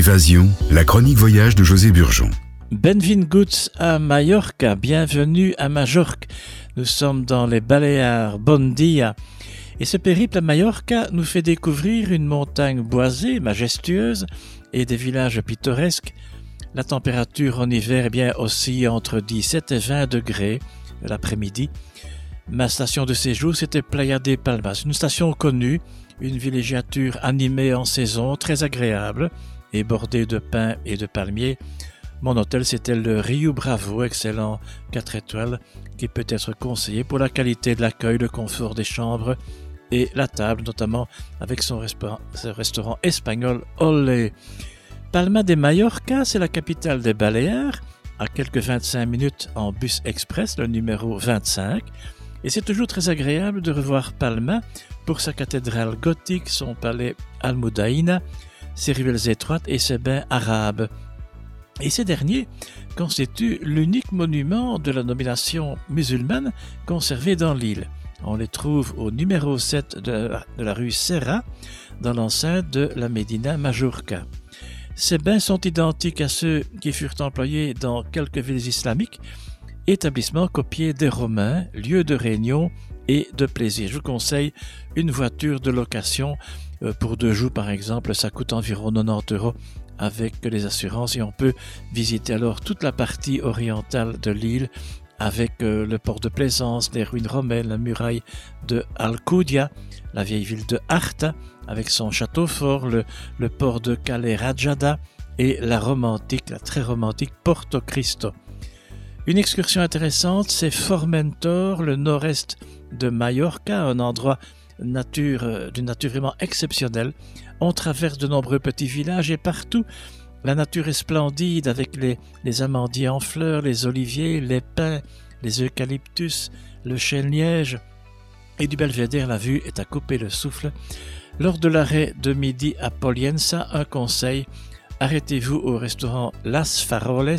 Évasion, la chronique voyage de José Burgeon. Benvinguts à Mallorca, bienvenue à Majorque. Nous sommes dans les Baléares, bon dia. Et ce périple à Mallorca nous fait découvrir une montagne boisée, majestueuse, et des villages pittoresques. La température en hiver est bien aussi entre 17 et 20 degrés l'après-midi. Ma station de séjour, c'était Playa de Palmas, une station connue, une villégiature animée en saison, très agréable et bordée de pins et de palmiers. Mon hôtel, c'était le Rio Bravo, excellent 4 étoiles, qui peut être conseillé pour la qualité de l'accueil, le confort des chambres et la table, notamment avec son restaurant, espagnol Olé. Palma de Mallorca, c'est la capitale des Baléares, à quelques 25 minutes en bus express, le numéro 25. Et c'est toujours très agréable de revoir Palma pour sa cathédrale gothique, son palais Almudaina, ses ruelles étroites et ses bains arabes. Et ces derniers constituent l'unique monument de la nomination musulmane conservé dans l'île. On les trouve au numéro 7 de, la rue Serra, dans l'enceinte de la Médina Majorca. Ces bains sont identiques à ceux qui furent employés dans quelques villes islamiques, établissement copié des Romains, lieu de réunion et de plaisir. Je vous conseille une voiture de location euh, pour deux jours par exemple, ça coûte environ 90 euros avec les assurances et on peut visiter alors toute la partie orientale de l'île avec euh, le port de Plaisance, les ruines romaines, la muraille de Alcudia, la vieille ville de Arta avec son château fort, le, port de Calais Rajada et la romantique, la très romantique Porto Cristo. Une excursion intéressante, c'est Formentor, le nord-est de Mallorca, un endroit nature, euh, d'une nature vraiment exceptionnelle. On traverse de nombreux petits villages et partout, la nature est splendide avec les, les amandiers en fleurs, les oliviers, les pins, les eucalyptus, le chêne-liège. Et du belvédère, la vue est à couper le souffle. Lors de l'arrêt de midi à Poliensa, un conseil, arrêtez-vous au restaurant Las Faroles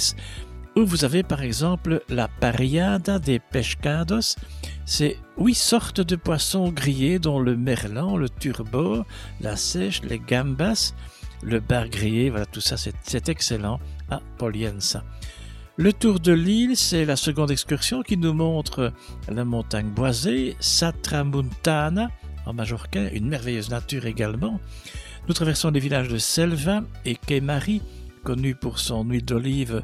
où vous avez par exemple la pariada des pescados. C'est huit sortes de poissons grillés dont le merlan, le turbo, la sèche, les gambas, le bar grillé, voilà tout ça c'est excellent à Poliensa. Le tour de l'île, c'est la seconde excursion qui nous montre la montagne boisée, Satramuntana, en majorquin, une merveilleuse nature également. Nous traversons les villages de Selva et Kemari, connu pour son huile d'olive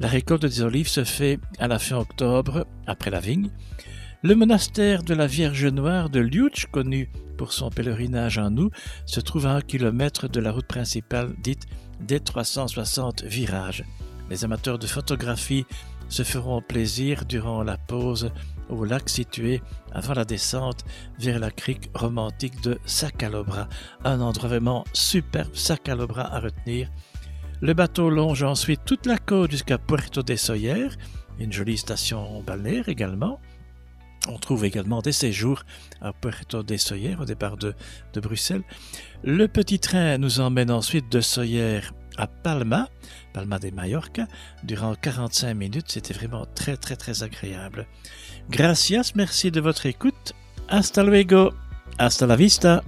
La récolte des olives se fait à la fin octobre, après la vigne. Le monastère de la Vierge Noire de Liuch, connu pour son pèlerinage en août, se trouve à un kilomètre de la route principale dite des 360 virages. Les amateurs de photographie se feront plaisir durant la pause au lac situé avant la descente vers la crique romantique de Sacalobra. Un endroit vraiment superbe, Sacalobra à retenir. Le bateau longe ensuite toute la côte jusqu'à Puerto de Soyer, une jolie station balnéaire également. On trouve également des séjours à Puerto de Soyer au départ de, de, Bruxelles. Le petit train nous emmène ensuite de Soyer à Palma, Palma de Mallorca, durant 45 minutes. C'était vraiment très très très agréable. Gracias, merci de votre écoute. Hasta luego. Hasta la vista.